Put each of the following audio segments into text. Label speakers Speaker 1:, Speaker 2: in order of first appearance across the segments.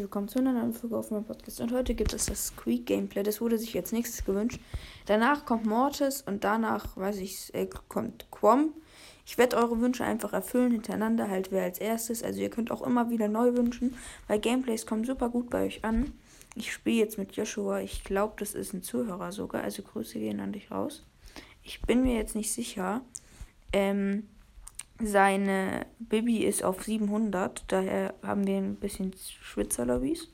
Speaker 1: herzlich willkommen zu einer neuen Folge auf meinem Podcast. Und heute gibt es das Squeak Gameplay. Das wurde sich als nächstes gewünscht. Danach kommt Mortis und danach, weiß ich, äh, kommt Quam. Ich werde eure Wünsche einfach erfüllen hintereinander, halt wer als erstes. Also ihr könnt auch immer wieder neu wünschen, weil Gameplays kommen super gut bei euch an. Ich spiele jetzt mit Joshua. Ich glaube, das ist ein Zuhörer sogar. Also Grüße gehen an dich raus. Ich bin mir jetzt nicht sicher. Ähm, seine Bibi ist auf 700, daher haben wir ein bisschen Schwitzerlobbys.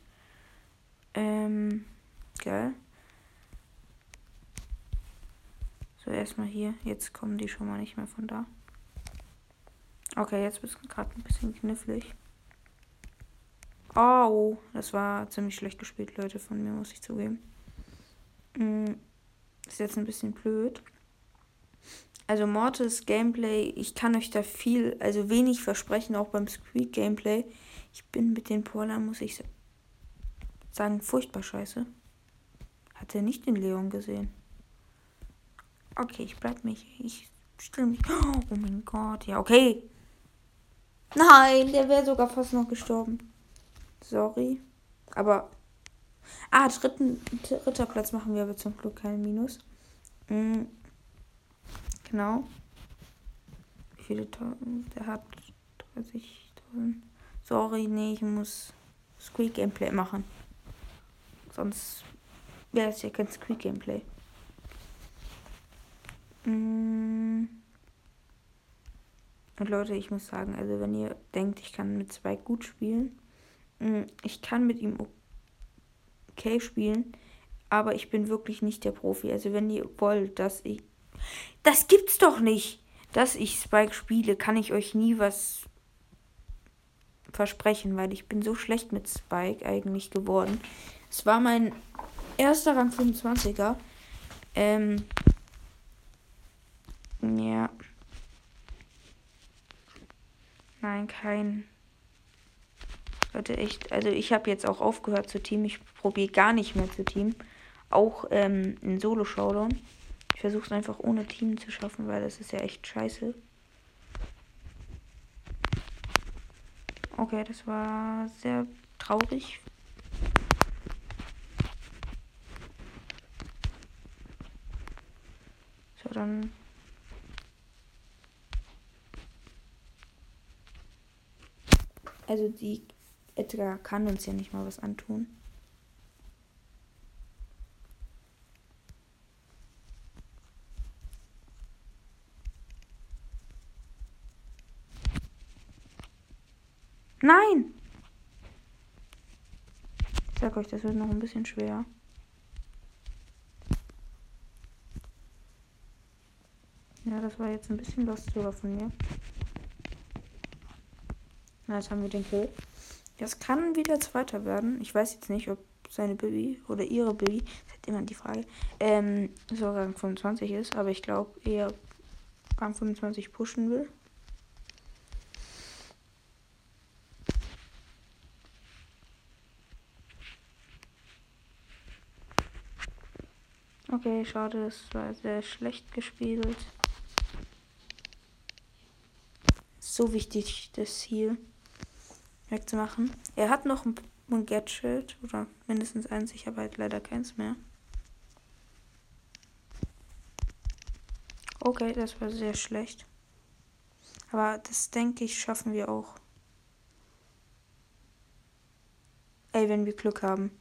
Speaker 1: Ähm, geil. So, erstmal hier. Jetzt kommen die schon mal nicht mehr von da. Okay, jetzt ist es gerade ein bisschen knifflig. Oh, das war ziemlich schlecht gespielt, Leute, von mir, muss ich zugeben. Hm, ist jetzt ein bisschen blöd. Also Mortis Gameplay, ich kann euch da viel, also wenig versprechen, auch beim Squeak Gameplay. Ich bin mit den Polar, muss ich sagen, furchtbar scheiße. Hat er nicht den Leon gesehen? Okay, ich bleib mich. Ich still mich. Oh mein Gott, ja, okay. Nein, der wäre sogar fast noch gestorben. Sorry. Aber. Ah, dritten, dritter Platz machen wir aber zum Glück keinen Minus. Genau. Wie viele Tausend? Der hat 30.000. Sorry, nee, ich muss Squeak Gameplay machen. Sonst wäre es ja kein Squeak Gameplay. Mm. Und Leute, ich muss sagen, also wenn ihr denkt, ich kann mit Spike gut spielen, mm, ich kann mit ihm okay spielen, aber ich bin wirklich nicht der Profi. Also wenn ihr wollt, dass ich das gibt's doch nicht. Dass ich Spike spiele, kann ich euch nie was versprechen, weil ich bin so schlecht mit Spike eigentlich geworden. Es war mein erster Rang 25er. Ähm. Ja. Nein, kein. Leute, echt. Also ich habe jetzt auch aufgehört zu Team. Ich probiere gar nicht mehr zu Team. Auch ähm, in Solo-Showdown. Ich versuche es einfach ohne Team zu schaffen, weil das ist ja echt scheiße. Okay, das war sehr traurig. So, dann. Also die Edgar kann uns ja nicht mal was antun. Nein! Ich sag euch, das wird noch ein bisschen schwer. Ja, das war jetzt ein bisschen lost sogar von mir. Na, jetzt haben wir den Kill. Das kann wieder Zweiter werden. Ich weiß jetzt nicht, ob seine Baby oder ihre Baby, das ist immer die Frage, ähm, so Rang 25 ist, aber ich glaube eher Rang 25 pushen will. Okay, schade, es war sehr schlecht gespielt. So wichtig, das hier wegzumachen. Er hat noch ein, ein Gadget oder mindestens eins, ich habe halt leider keins mehr. Okay, das war sehr schlecht. Aber das denke ich, schaffen wir auch. Ey, wenn wir Glück haben.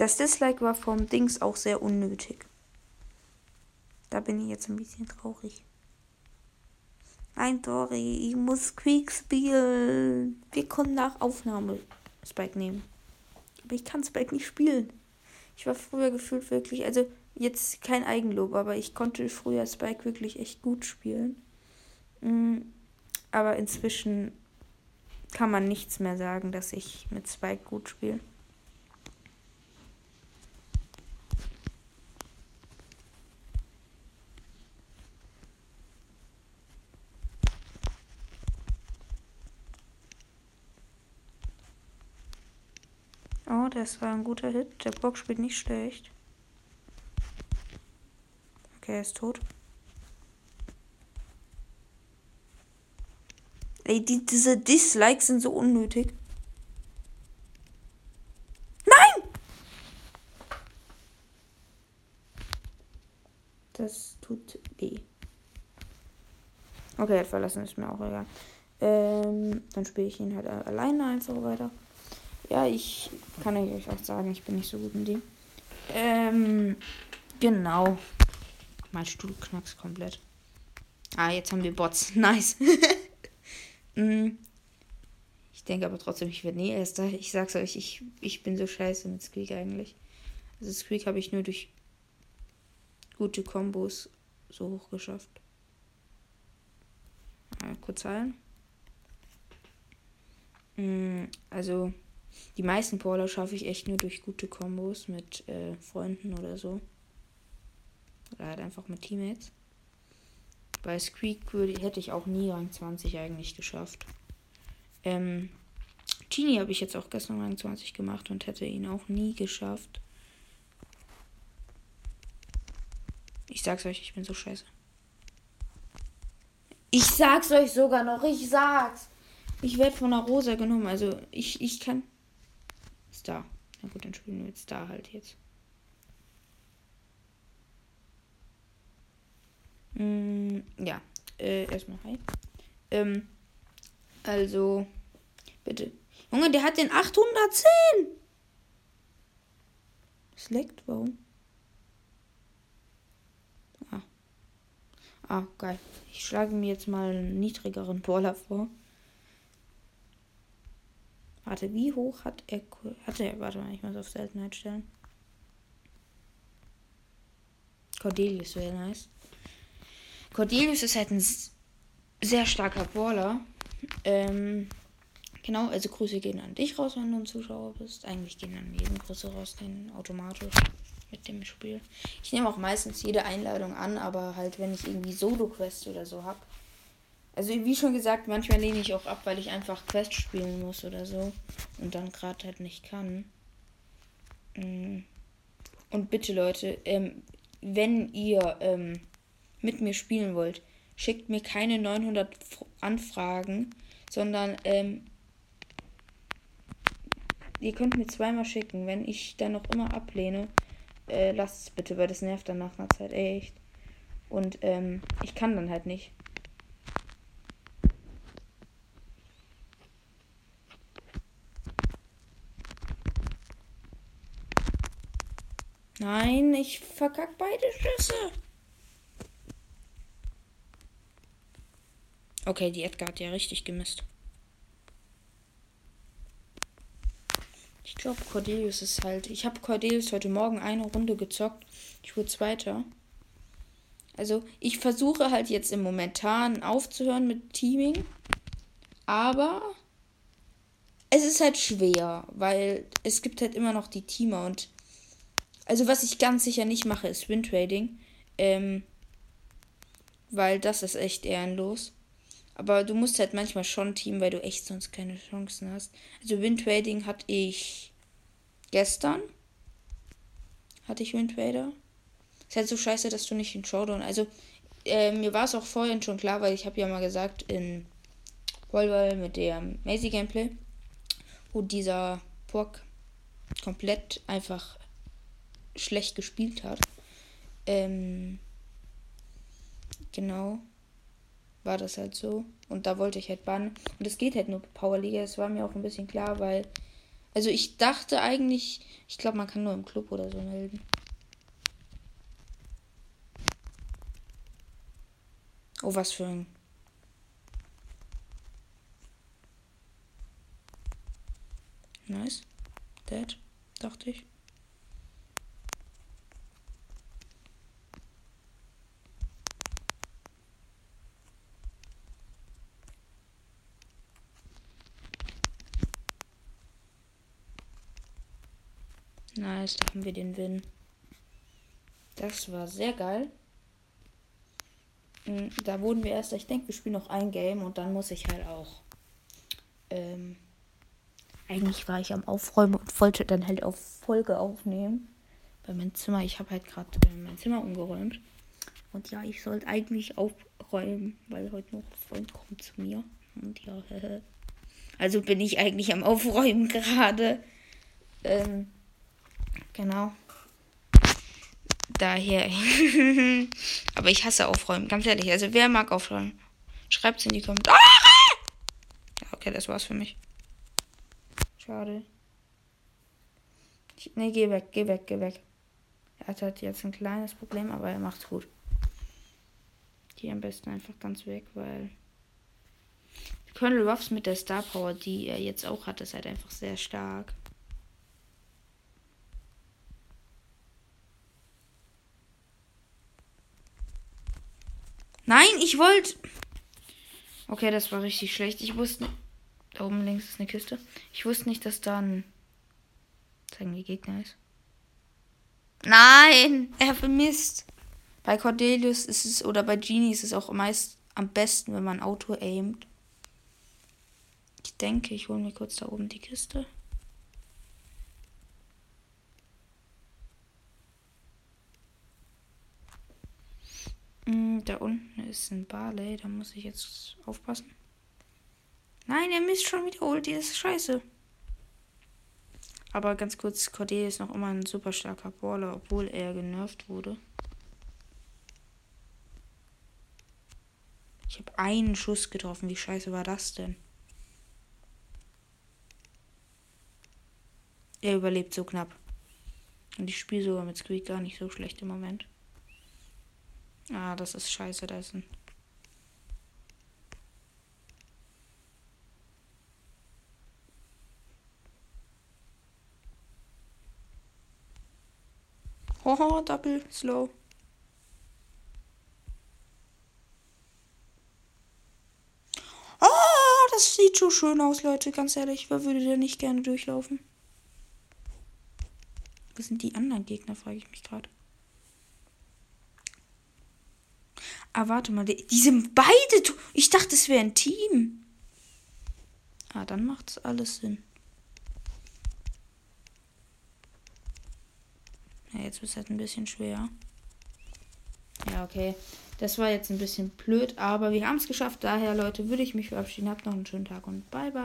Speaker 1: Das Dislike war vom Dings auch sehr unnötig. Da bin ich jetzt ein bisschen traurig. Nein, Tori, ich muss Quick spielen. Wir können nach Aufnahme Spike nehmen. Aber ich kann Spike nicht spielen. Ich war früher gefühlt wirklich, also jetzt kein Eigenlob, aber ich konnte früher Spike wirklich echt gut spielen. Mm, aber inzwischen kann man nichts mehr sagen, dass ich mit Spike gut spiele. Das war ein guter Hit. Der Bock spielt nicht schlecht. Okay, er ist tot. Ey, die, diese Dislikes sind so unnötig. Nein! Das tut weh. Okay, er hat verlassen, ist mir auch egal. Ähm, dann spiele ich ihn halt alleine einfach weiter. Ja, ich kann euch auch sagen, ich bin nicht so gut in dem. Ähm, genau. Mein Stuhl knackst komplett. Ah, jetzt haben wir Bots. Nice. mm. Ich denke aber trotzdem, ich werde nie Erster. Ich sag's euch, ich, ich bin so scheiße mit Squeak eigentlich. Also Squeak habe ich nur durch gute Kombos so hoch geschafft. Mal kurz heilen. Mm, also, die meisten Brawler schaffe ich echt nur durch gute Kombos mit äh, Freunden oder so. Oder halt einfach mit Teammates. Bei Squeak würde, hätte ich auch nie Rang 20 eigentlich geschafft. Ähm, Genie habe ich jetzt auch gestern Rang 20 gemacht und hätte ihn auch nie geschafft. Ich sag's euch, ich bin so scheiße. Ich sag's euch sogar noch, ich sag's. Ich werde von der Rosa genommen, also ich, ich kann. Star. Na gut, dann spielen wir jetzt Star halt jetzt. Mm, ja, äh, erstmal hi. Ähm, also, bitte. Junge, der hat den 810! Es leckt, warum? Ah. Ah, geil. Ich schlage mir jetzt mal einen niedrigeren Brawler vor. Warte, wie hoch hat er. Hat er. Warte mal, ich muss auf Seltenheit stellen. Cordelius wäre nice. Cordelius ist halt ein sehr starker Brawler. Ähm, genau, also Grüße gehen an dich raus, wenn du ein Zuschauer bist. Eigentlich gehen an jeden Grüße raus, den automatisch mit dem Spiel. Ich nehme auch meistens jede Einladung an, aber halt, wenn ich irgendwie Solo-Quest oder so habe. Also wie schon gesagt, manchmal lehne ich auch ab, weil ich einfach Quest spielen muss oder so. Und dann gerade halt nicht kann. Mm. Und bitte Leute, ähm, wenn ihr ähm, mit mir spielen wollt, schickt mir keine 900 Anfragen, sondern ähm, ihr könnt mir zweimal schicken. Wenn ich dann noch immer ablehne, äh, lasst es bitte, weil das nervt dann nach einer Zeit echt. Und ähm, ich kann dann halt nicht. Nein, ich verkack beide Schüsse. Okay, die Edgar hat ja richtig gemisst. Ich glaube, Cordelius ist halt. Ich habe Cordelius heute Morgen eine Runde gezockt. Ich wurde Zweiter. Also, ich versuche halt jetzt im Momentan aufzuhören mit Teaming. Aber es ist halt schwer, weil es gibt halt immer noch die Teamer und. Also, was ich ganz sicher nicht mache, ist Win Trading. Ähm, weil das ist echt ehrenlos. Aber du musst halt manchmal schon teamen, weil du echt sonst keine Chancen hast. Also Windtrading hatte ich gestern. Hatte ich Windtrader. Ist halt so scheiße, dass du nicht in Showdown. Also äh, mir war es auch vorhin schon klar, weil ich habe ja mal gesagt in Volleyball mit dem Mazy Gameplay, wo dieser Burg komplett einfach schlecht gespielt hat. Ähm, genau war das halt so. Und da wollte ich halt bannen. Und es geht halt nur Powerliga. Das war mir auch ein bisschen klar, weil. Also ich dachte eigentlich, ich glaube, man kann nur im Club oder so melden. Oh, was für ein. Nice. Dead, dachte ich. Nice, da haben wir den Win. Das war sehr geil. Hm, da wurden wir erst, ich denke, wir spielen noch ein Game und dann muss ich halt auch. Ähm, eigentlich war ich am Aufräumen und wollte dann halt auf Folge aufnehmen. Bei meinem Zimmer, ich habe halt gerade äh, mein Zimmer umgeräumt. Und ja, ich sollte eigentlich aufräumen, weil heute noch ein Freund kommt zu mir. Und ja, also bin ich eigentlich am Aufräumen gerade. Ähm, genau. Daher. Aber ich hasse Aufräumen, ganz ehrlich. Also wer mag aufräumen? Schreibt es in die Kommentare. Okay, das war's für mich. Schade. Ich, nee, geh weg, geh weg, geh weg. Er hat halt jetzt ein kleines Problem, aber er macht's gut. Hier am besten einfach ganz weg, weil Colonel Ruffs mit der Star Power, die er jetzt auch hat, ist halt einfach sehr stark. Nein, ich wollte. Okay, das war richtig schlecht. Ich wusste. Da oben links ist eine Kiste. Ich wusste nicht, dass da ein. Zeigen die Gegner ist. Nein! Er vermisst. Bei Cordelius ist es. Oder bei Genie ist es auch meist am besten, wenn man Auto aimt. Ich denke, ich hole mir kurz da oben die Kiste. Da unten ist ein Barley, da muss ich jetzt aufpassen. Nein, er misst schon wieder Ulti, das ist scheiße. Aber ganz kurz, Cordelia ist noch immer ein super starker Baller, obwohl er genervt wurde. Ich habe einen Schuss getroffen. Wie scheiße war das denn? Er überlebt so knapp. Und ich spiele sogar mit Squeak gar nicht so schlecht im Moment. Ah, das ist scheiße, da ist ein. Hoho, Doppel, slow. Oh, das sieht so schön aus, Leute. Ganz ehrlich, wer würde der nicht gerne durchlaufen? Wo sind die anderen Gegner, frage ich mich gerade. Ah, warte mal. Die, die sind beide. Ich dachte, es wäre ein Team. Ah, dann macht es alles Sinn. Ja, jetzt ist es halt ein bisschen schwer. Ja, okay. Das war jetzt ein bisschen blöd, aber wir haben es geschafft. Daher, Leute, würde ich mich verabschieden. Habt noch einen schönen Tag und bye bye.